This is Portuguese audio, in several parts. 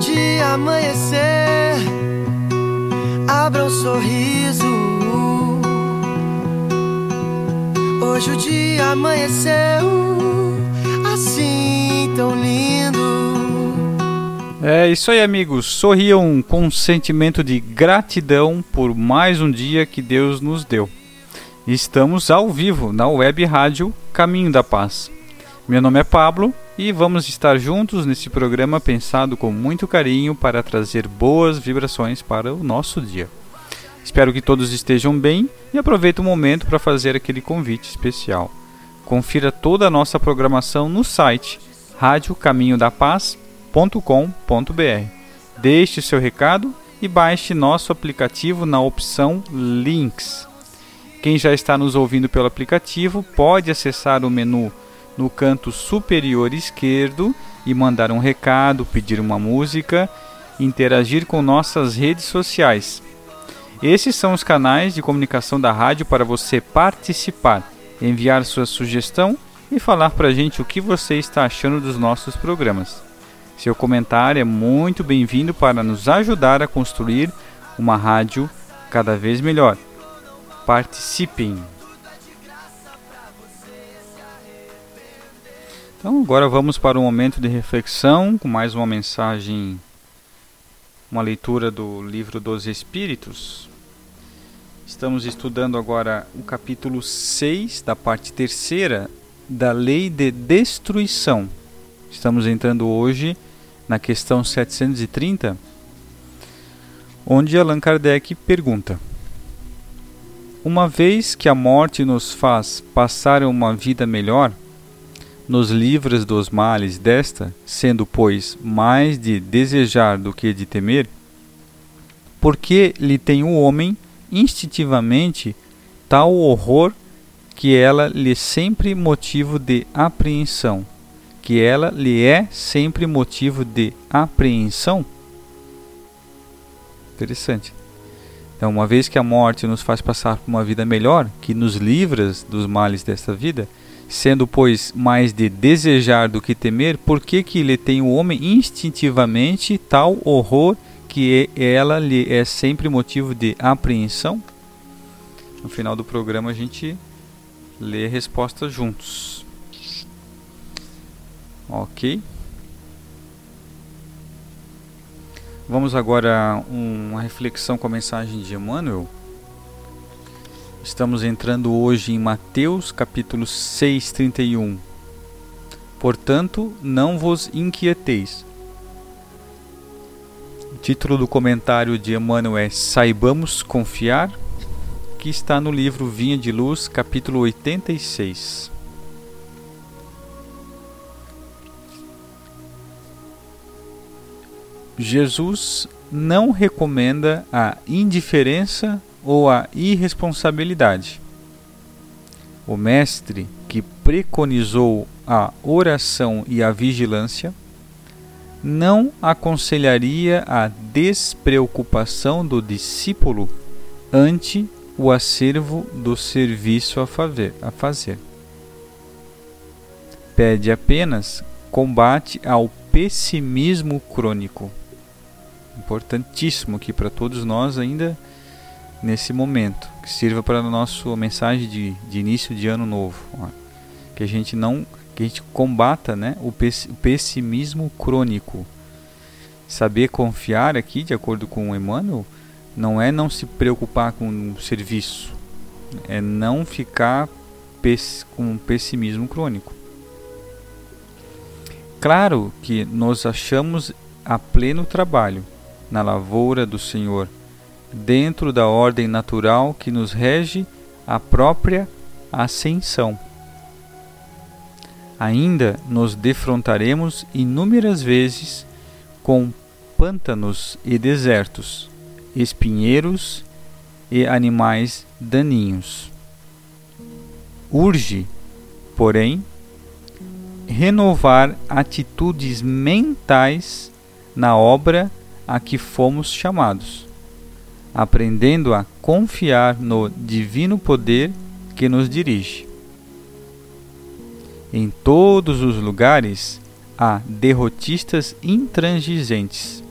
Dia amanhecer, abra um sorriso. Hoje o dia amanheceu assim tão lindo. É isso aí, amigos. Sorriam com um sentimento de gratidão por mais um dia que Deus nos deu. Estamos ao vivo na web rádio Caminho da Paz. Meu nome é Pablo e vamos estar juntos nesse programa pensado com muito carinho para trazer boas vibrações para o nosso dia. Espero que todos estejam bem e aproveite o momento para fazer aquele convite especial. Confira toda a nossa programação no site radiocaminhodapaz.com.br. Deixe seu recado e baixe nosso aplicativo na opção Links. Quem já está nos ouvindo pelo aplicativo pode acessar o menu no canto superior esquerdo e mandar um recado, pedir uma música, interagir com nossas redes sociais. Esses são os canais de comunicação da rádio para você participar, enviar sua sugestão e falar para a gente o que você está achando dos nossos programas. Seu comentário é muito bem-vindo para nos ajudar a construir uma rádio cada vez melhor. Participem! Então, agora vamos para um momento de reflexão com mais uma mensagem, uma leitura do livro dos Espíritos. Estamos estudando agora o capítulo 6 da parte terceira da Lei de Destruição. Estamos entrando hoje na questão 730, onde Allan Kardec pergunta: Uma vez que a morte nos faz passar uma vida melhor, nos livras dos males desta, sendo, pois, mais de desejar do que de temer, porque lhe tem o homem instintivamente tal horror que ela lhe sempre motivo de apreensão, que ela lhe é sempre motivo de apreensão? Interessante. Então, uma vez que a morte nos faz passar por uma vida melhor, que nos livra dos males desta vida, sendo pois mais de desejar do que temer, por que que lhe tem o homem instintivamente tal horror que ela lhe é sempre motivo de apreensão? No final do programa a gente lê a resposta juntos. Ok? Vamos agora a uma reflexão com a mensagem de Emmanuel. Estamos entrando hoje em Mateus capítulo 6, 31. Portanto, não vos inquieteis. O título do comentário de Emmanuel é Saibamos Confiar, que está no livro Vinha de Luz, capítulo 86. Jesus não recomenda a indiferença ou a irresponsabilidade. O mestre que preconizou a oração e a vigilância não aconselharia a despreocupação do discípulo ante o acervo do serviço a fazer. Pede apenas combate ao pessimismo crônico. Importantíssimo aqui para todos nós ainda nesse momento, que sirva para a nossa mensagem de, de início de ano novo, ó. que a gente não que a gente combata, né, o pessimismo crônico. Saber confiar aqui, de acordo com Emmanuel, não é não se preocupar com o serviço, é não ficar com pessimismo crônico. Claro que nos achamos a pleno trabalho na lavoura do Senhor, dentro da ordem natural que nos rege a própria ascensão. Ainda nos defrontaremos inúmeras vezes com pântanos e desertos, espinheiros e animais daninhos. Urge, porém, renovar atitudes mentais na obra a que fomos chamados, aprendendo a confiar no divino poder que nos dirige. Em todos os lugares há derrotistas intransigentes.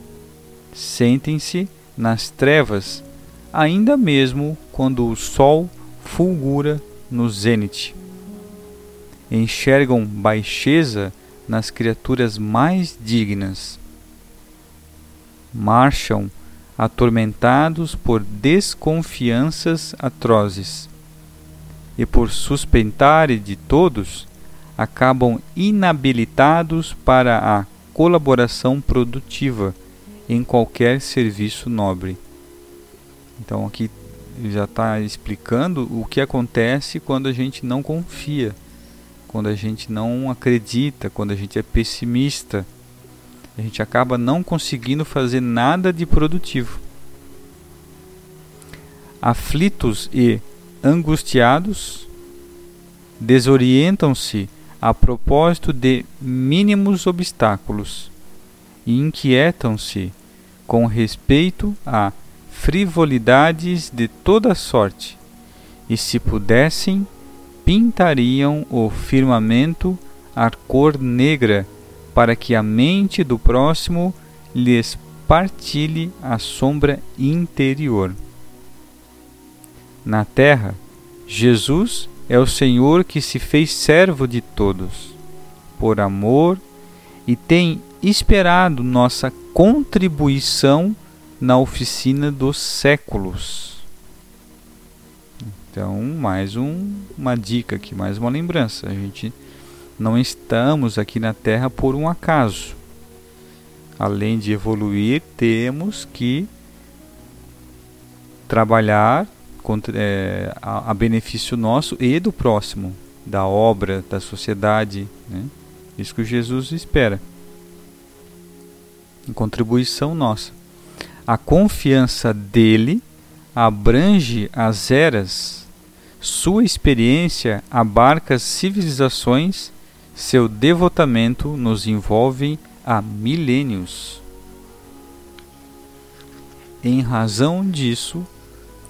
Sentem-se nas trevas, ainda mesmo quando o sol fulgura no zênite. Enxergam baixeza nas criaturas mais dignas. Marcham atormentados por desconfianças atrozes, e por suspeitarem de todos, acabam inabilitados para a colaboração produtiva em qualquer serviço nobre. Então aqui já está explicando o que acontece quando a gente não confia, quando a gente não acredita, quando a gente é pessimista. A gente acaba não conseguindo fazer nada de produtivo. Aflitos e angustiados, desorientam-se a propósito de mínimos obstáculos e inquietam-se com respeito a frivolidades de toda sorte, e se pudessem, pintariam o firmamento a cor negra para que a mente do próximo lhes partilhe a sombra interior. Na terra, Jesus é o Senhor que se fez servo de todos, por amor, e tem esperado nossa contribuição na oficina dos séculos. Então, mais um, uma dica aqui, mais uma lembrança. A gente não estamos aqui na Terra por um acaso. Além de evoluir, temos que trabalhar é, a, a, benefício nosso e do próximo, da obra, da sociedade. Né? Isso que Jesus espera. Em contribuição nossa. A confiança dele abrange as eras, sua experiência abarca civilizações, seu devotamento nos envolve há milênios. Em razão disso,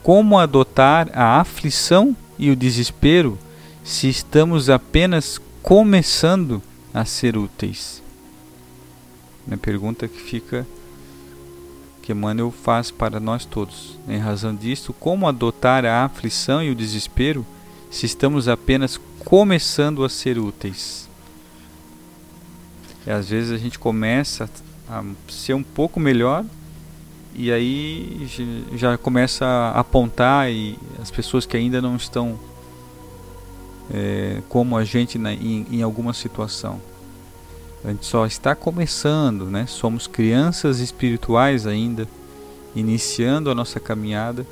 como adotar a aflição e o desespero se estamos apenas começando a ser úteis? Minha pergunta que fica que Emmanuel faz para nós todos. Em razão disso, como adotar a aflição e o desespero se estamos apenas começando a ser úteis? Às vezes a gente começa a ser um pouco melhor e aí já começa a apontar e as pessoas que ainda não estão é, como a gente na, em, em alguma situação. A gente só está começando, né? Somos crianças espirituais ainda, iniciando a nossa caminhada.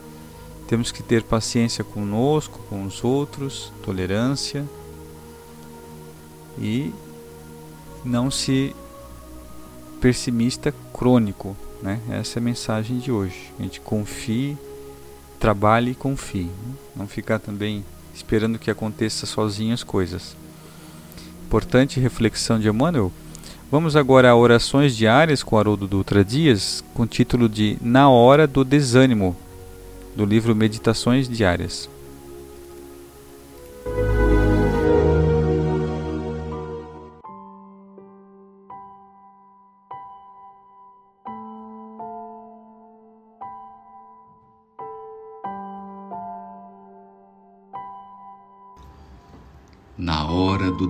Temos que ter paciência conosco, com os outros, tolerância e não se pessimista crônico, Né? Essa é a mensagem de hoje. A gente confie, trabalhe e confie. Né? Não ficar também esperando que aconteça sozinho as coisas. Importante reflexão de Emmanuel. Vamos agora a orações diárias com Haroldo Dutra Dias, com o título de Na Hora do Desânimo, do livro Meditações Diárias.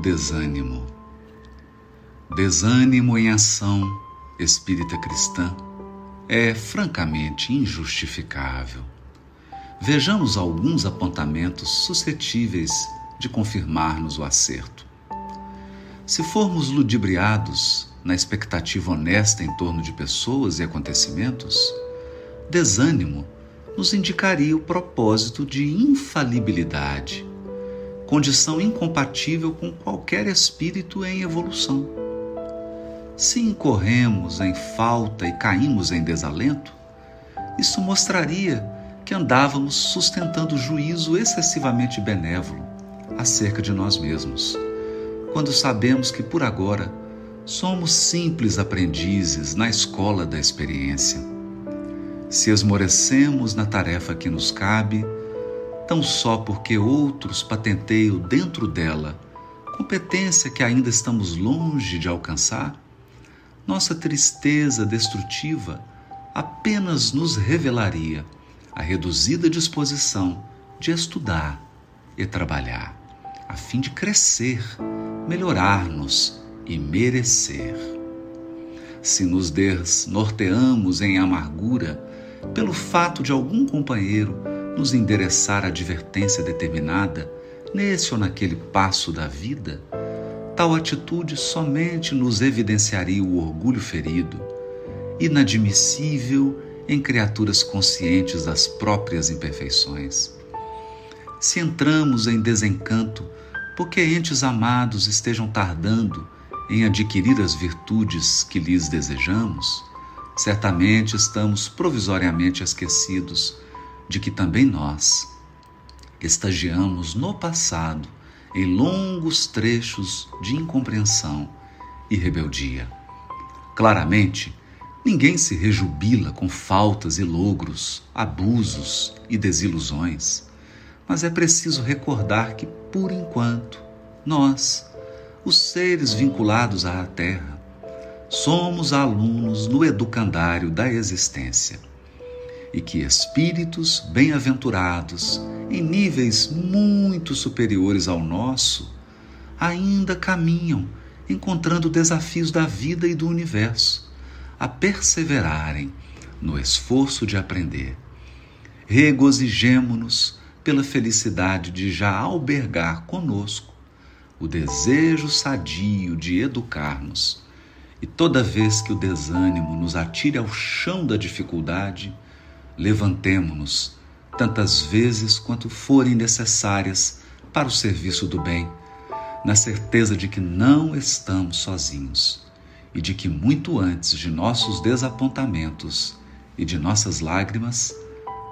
Desânimo. Desânimo em ação espírita cristã é francamente injustificável. Vejamos alguns apontamentos suscetíveis de confirmar-nos o acerto. Se formos ludibriados na expectativa honesta em torno de pessoas e acontecimentos, desânimo nos indicaria o propósito de infalibilidade, condição incompatível com qualquer espírito em evolução. Se incorremos em falta e caímos em desalento, isso mostraria que andávamos sustentando juízo excessivamente benévolo acerca de nós mesmos, quando sabemos que por agora somos simples aprendizes na escola da experiência. Se esmorecemos na tarefa que nos cabe, tão só porque outros patenteiam dentro dela competência que ainda estamos longe de alcançar, nossa tristeza destrutiva apenas nos revelaria a reduzida disposição de estudar e trabalhar, a fim de crescer, melhorar-nos e merecer. Se nos desnorteamos em amargura pelo fato de algum companheiro nos endereçar advertência determinada nesse ou naquele passo da vida, tal atitude somente nos evidenciaria o orgulho ferido, inadmissível em criaturas conscientes das próprias imperfeições. Se entramos em desencanto porque entes amados estejam tardando em adquirir as virtudes que lhes desejamos, certamente estamos provisoriamente esquecidos de que também nós estagiamos no passado em longos trechos de incompreensão e rebeldia. Claramente, ninguém se rejubila com faltas e logros, abusos e desilusões, mas é preciso recordar que, por enquanto, nós, os seres vinculados à Terra, somos alunos no educandário da existência e que espíritos bem-aventurados, em níveis muito superiores ao nosso, ainda caminham encontrando desafios da vida e do universo, a perseverarem no esforço de aprender. Regozijemo-nos pela felicidade de já albergar conosco o desejo sadio de educar-nos. E toda vez que o desânimo nos atire ao chão da dificuldade, levantemo-nos tantas vezes quanto forem necessárias para o serviço do bem, na certeza de que não estamos sozinhos e de que muito antes de nossos desapontamentos e de nossas lágrimas,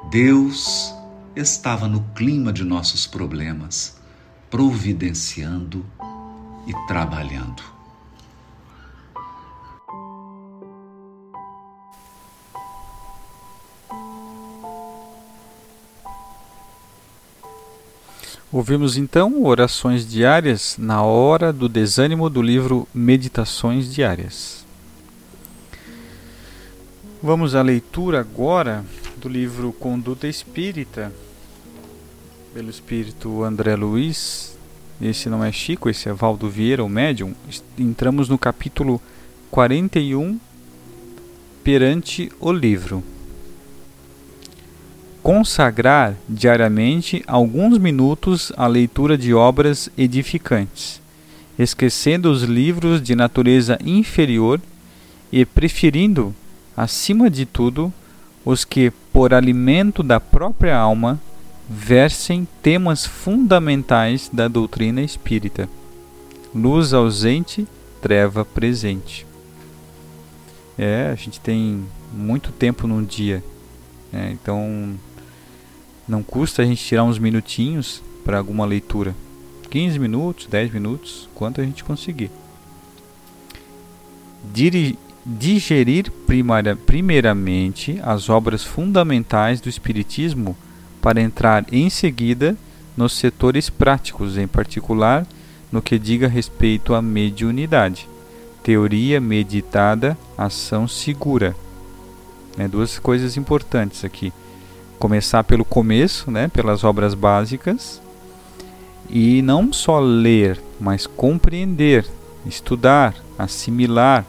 Deus estava no clima de nossos problemas, providenciando e trabalhando. Ouvimos então orações diárias na hora do desânimo do livro Meditações Diárias. Vamos à leitura agora do livro Conduta Espírita, pelo espírito André Luiz. Esse não é Chico, esse é Valdo Vieira, o médium. Entramos no capítulo 41 perante o livro consagrar diariamente alguns minutos à leitura de obras edificantes, esquecendo os livros de natureza inferior e preferindo, acima de tudo, os que, por alimento da própria alma, versem temas fundamentais da doutrina espírita. Luz ausente, treva presente. É, a gente tem muito tempo num dia. né? então não custa a gente tirar uns minutinhos para alguma leitura. 15 minutos, 10 minutos, quanto a gente conseguir. Diri- digerir primária- primeiramente as obras fundamentais do Espiritismo para entrar em seguida nos setores práticos, em particular no que diga respeito à mediunidade. Teoria meditada, ação segura. Né, duas coisas importantes aqui. Começar pelo começo, né, pelas obras básicas, e não só ler, mas compreender, estudar, assimilar,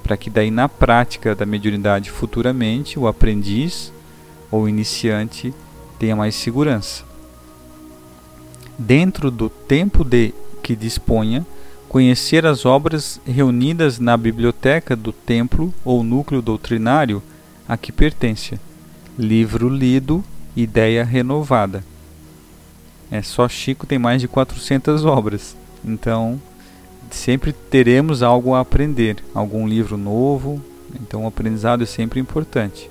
para que daí na prática da mediunidade futuramente o aprendiz ou iniciante tenha mais segurança. Dentro do tempo de que disponha, conhecer as obras reunidas na biblioteca do templo ou núcleo doutrinário a que pertence. Livro lido, ideia renovada. É só Chico tem mais de 400 obras. Então, sempre teremos algo a aprender, algum livro novo. Então, o aprendizado é sempre importante.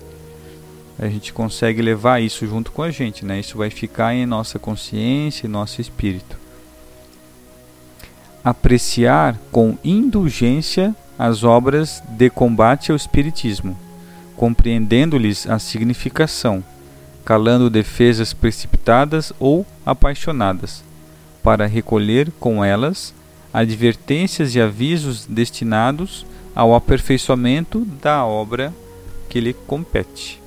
A gente consegue levar isso junto com a gente, né? Isso vai ficar em nossa consciência e nosso espírito. Apreciar com indulgência as obras de combate ao espiritismo, compreendendo-lhes a significação, calando defesas precipitadas ou apaixonadas, para recolher com elas advertências e avisos destinados ao aperfeiçoamento da obra que lhe compete.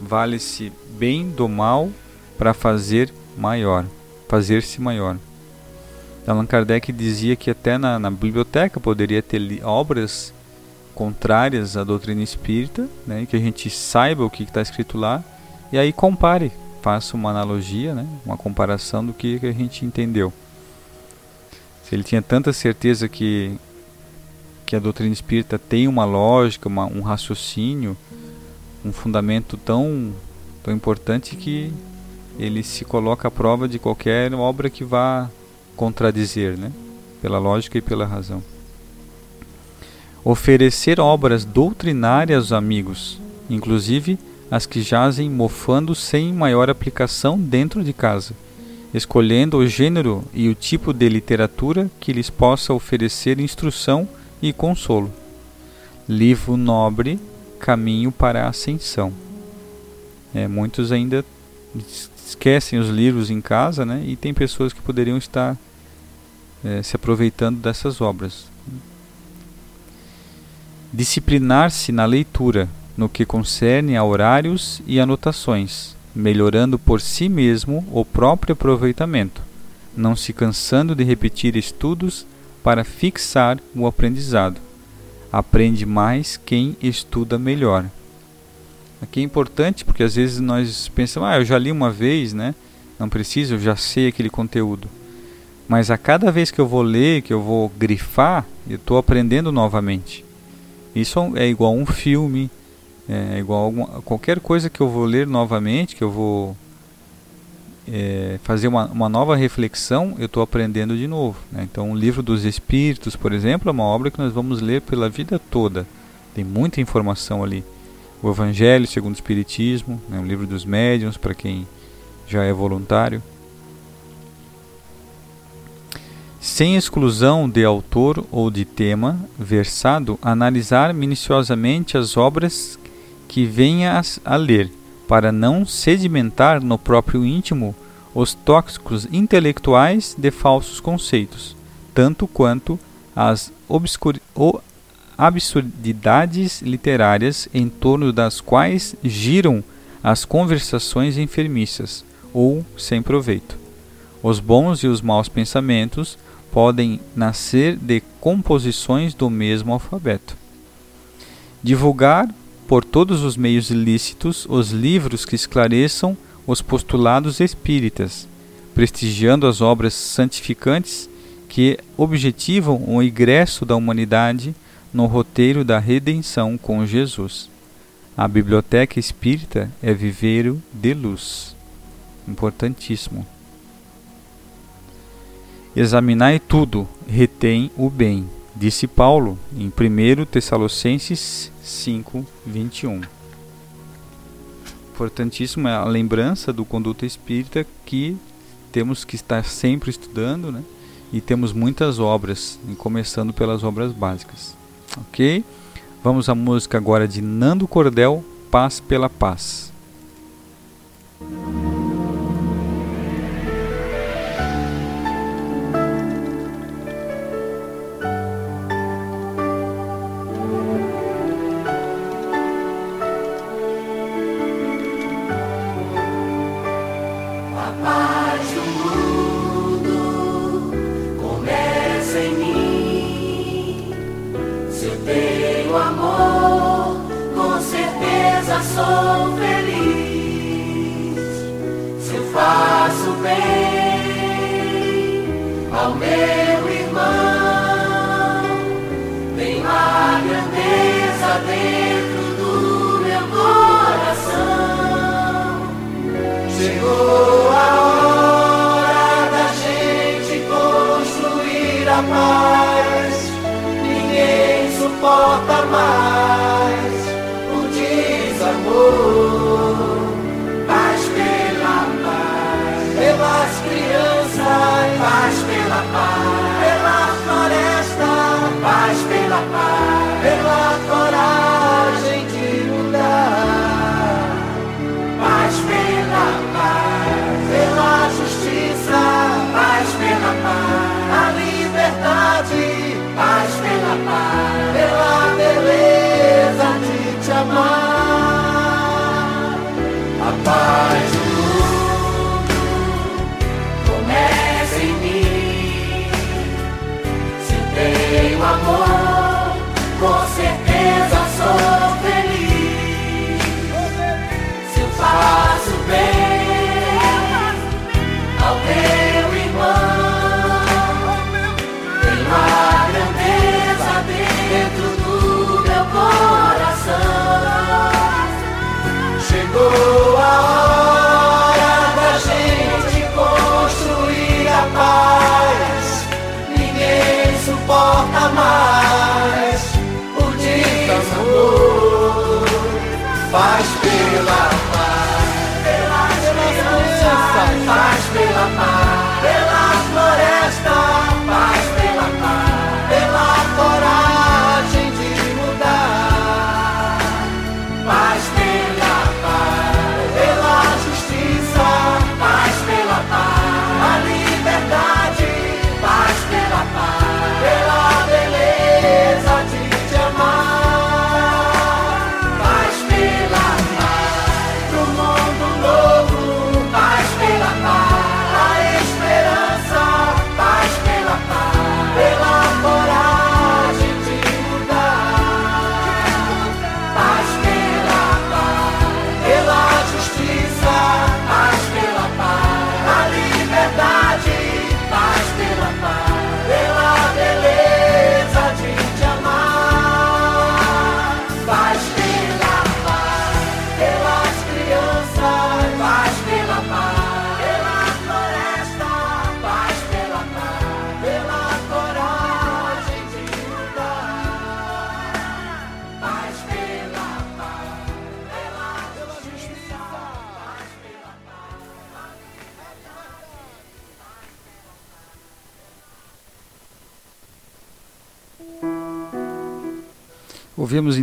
Vale-se bem do mal para fazer maior, fazer-se maior. Allan Kardec dizia que até na, na biblioteca poderia ter obras contrárias à doutrina espírita, né, que a gente saiba o que está escrito lá, e aí compare, faça uma analogia, né, uma comparação do que, que a gente entendeu. Se ele tinha tanta certeza que, que a doutrina espírita tem uma lógica, uma, um raciocínio, um fundamento tão, tão importante que ele se coloca à prova de qualquer obra que vá contradizer, né? pela lógica e pela razão. Oferecer obras doutrinárias aos amigos, inclusive as que jazem mofando sem maior aplicação dentro de casa, escolhendo o gênero e o tipo de literatura que lhes possa oferecer instrução e consolo. Livro nobre, caminho para a ascensão. É, muitos ainda esquecem os livros em casa, né? E tem pessoas que poderiam estar eh, se aproveitando dessas obras. Disciplinar-se na leitura, no que concerne a horários e anotações, melhorando por si mesmo o próprio aproveitamento, não se cansando de repetir estudos para fixar o aprendizado. Aprende mais quem estuda melhor. Aqui é importante porque às vezes nós pensamos, ah, eu já li uma vez, né? Não preciso, eu já sei aquele conteúdo. Mas a cada vez que eu vou ler, que eu vou grifar, eu estou aprendendo novamente. Isso é igual a um filme, é igual a alguma, qualquer coisa que eu vou ler novamente, que eu vou é, fazer uma, uma nova reflexão, eu estou aprendendo de novo. Né? Então, o livro dos Espíritos, por exemplo, é uma obra que nós vamos ler pela vida toda. Tem muita informação ali. O Evangelho segundo o Espiritismo, né? o livro dos Médiuns, para quem já é voluntário. Sem exclusão de autor ou de tema versado, analisar minuciosamente as obras que venha a ler, para não sedimentar no próprio íntimo os tóxicos intelectuais de falsos conceitos, tanto quanto as absurdidades literárias em torno das quais giram as conversações enfermiças ou sem proveito. Os bons e os maus pensamentos podem nascer de composições do mesmo alfabeto. Divulgar por todos os meios ilícitos os livros que esclareçam os postulados espíritas, prestigiando as obras santificantes que objetivam o ingresso da humanidade no roteiro da redenção com Jesus. A biblioteca espírita é viveiro de luz. Importantíssimo. Examinai tudo, retém o bem, disse Paulo em 1 Tessalonicenses 5, 21. Importantíssimo é a lembrança do conduta espírita que temos que estar sempre estudando, né? E temos muitas obras, começando pelas obras básicas. Ok? Vamos à música agora de Nando Cordel, Paz pela paz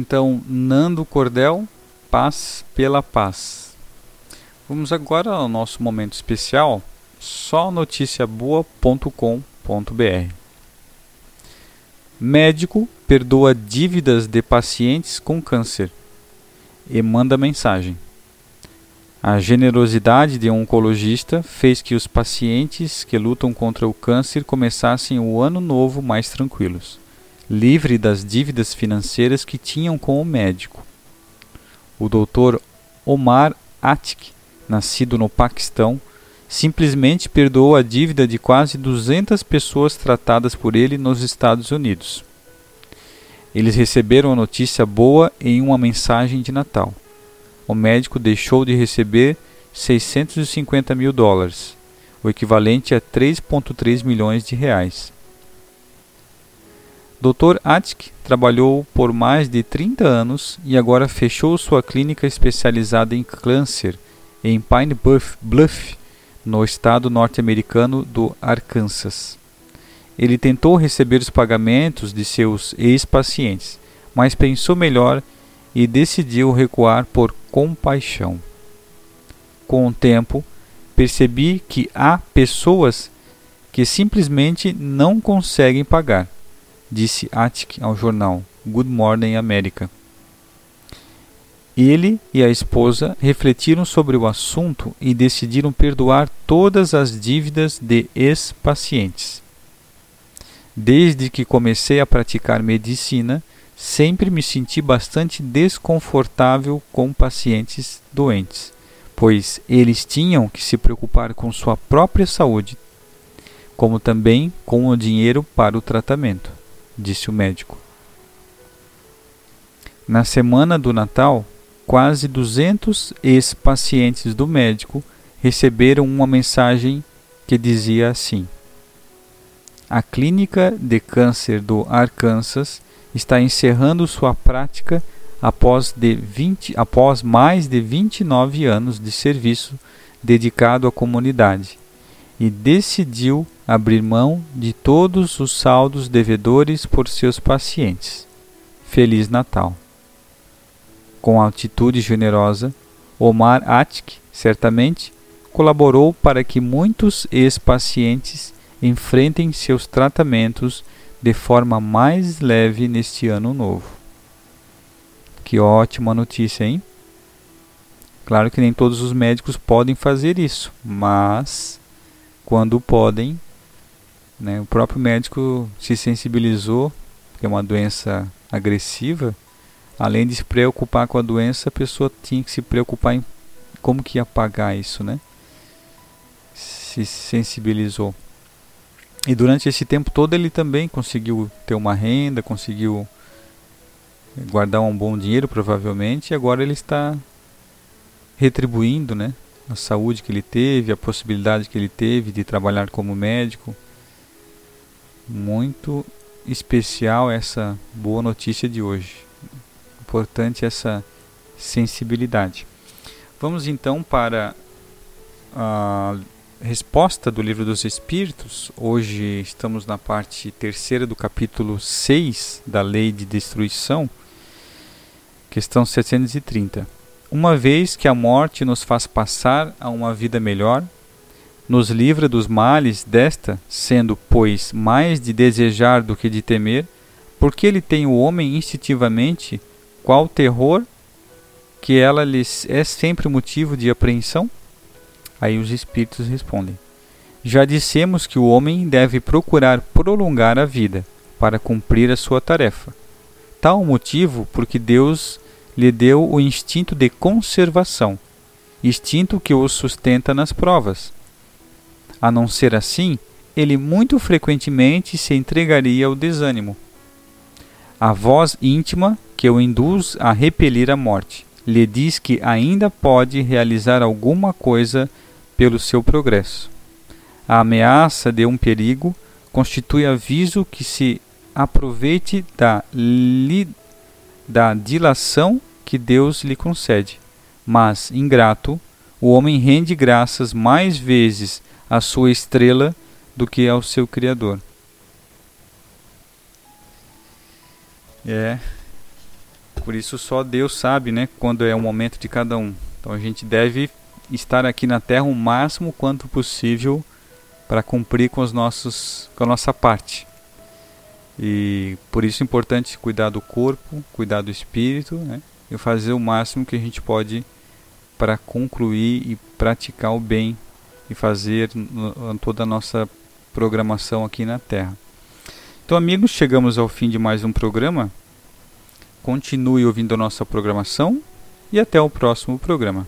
então Nando Cordel, Paz pela Paz. Vamos agora ao nosso momento especial, só noticiaboa.com.br. Médico perdoa dívidas de pacientes com câncer e manda mensagem. A generosidade de um oncologista fez que os pacientes que lutam contra o câncer começassem o ano novo mais tranquilos, livre das dívidas financeiras que tinham com o médico. O Dr. Omar Atik, nascido no Paquistão, simplesmente perdoou a dívida de quase 200 pessoas tratadas por ele nos Estados Unidos. Eles receberam a notícia boa em uma mensagem de Natal. O médico deixou de receber 650 mil dólares, o equivalente a 3,3 milhões de reais. Dr. Attic trabalhou por mais de 30 anos e agora fechou sua clínica especializada em câncer em Pine Bluff, no estado norte-americano do Arkansas. Ele tentou receber os pagamentos de seus ex-pacientes, mas pensou melhor e decidiu recuar por compaixão. Com o tempo, percebi que há pessoas que simplesmente não conseguem pagar disse Attic ao jornal Good Morning America. Ele e a esposa refletiram sobre o assunto e decidiram perdoar todas as dívidas de ex-pacientes. Desde que comecei a praticar medicina, sempre me senti bastante desconfortável com pacientes doentes, pois eles tinham que se preocupar com sua própria saúde, como também com o dinheiro para o tratamento disse o médico. Na semana do Natal, quase 200 ex-pacientes do médico receberam uma mensagem que dizia assim: A Clínica de Câncer do Arkansas está encerrando sua prática após, de 20, após mais de 29 anos de serviço dedicado à comunidade e decidiu abrir mão de todos os saldos devedores por seus pacientes. Feliz Natal. Com atitude generosa, Omar Attic certamente colaborou para que muitos ex-pacientes enfrentem seus tratamentos de forma mais leve neste ano novo. Que ótima notícia, hein? Claro que nem todos os médicos podem fazer isso, mas quando podem. Né? O próprio médico se sensibilizou, que é uma doença agressiva. Além de se preocupar com a doença, a pessoa tinha que se preocupar em como que ia pagar isso, né? Se sensibilizou. E durante esse tempo todo ele também conseguiu ter uma renda, conseguiu guardar um bom dinheiro provavelmente, e agora ele está retribuindo, né, a saúde que ele teve, a possibilidade que ele teve de trabalhar como médico. Muito especial essa boa notícia de hoje. Importante essa sensibilidade. Vamos então para a resposta do livro dos Espíritos. Hoje estamos na parte terceira do capítulo 6 da Lei de Destruição, questão 730 uma vez que a morte nos faz passar a uma vida melhor, nos livra dos males desta, sendo, pois, mais de desejar do que de temer, porque ele tem o homem instintivamente qual terror que ela lhes é sempre motivo de apreensão? Aí os espíritos respondem: Já dissemos que o homem deve procurar prolongar a vida para cumprir a sua tarefa. Tal motivo porque Deus lhe deu o instinto de conservação, instinto que o sustenta nas provas. A não ser assim, ele muito frequentemente se entregaria ao desânimo. A voz íntima que o induz a repelir a morte lhe diz que ainda pode realizar alguma coisa pelo seu progresso. A ameaça de um perigo constitui aviso que se aproveite da, li, da dilação que Deus lhe concede. Mas, ingrato, o homem rende graças mais vezes à sua estrela do que ao seu Criador. É. Por isso só Deus sabe, né, quando é o momento de cada um. Então a gente deve estar aqui na Terra o máximo quanto possível para cumprir com os nossos com a nossa parte. E por isso é importante cuidar do corpo, cuidar do espírito, né? E fazer o máximo que a gente pode para concluir e praticar o bem e fazer toda a nossa programação aqui na Terra. Então, amigos, chegamos ao fim de mais um programa. Continue ouvindo a nossa programação e até o próximo programa.